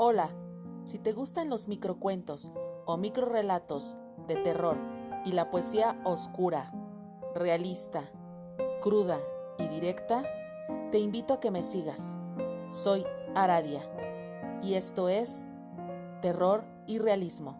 Hola, si te gustan los microcuentos o microrelatos de terror y la poesía oscura, realista, cruda y directa, te invito a que me sigas. Soy Aradia y esto es Terror y Realismo.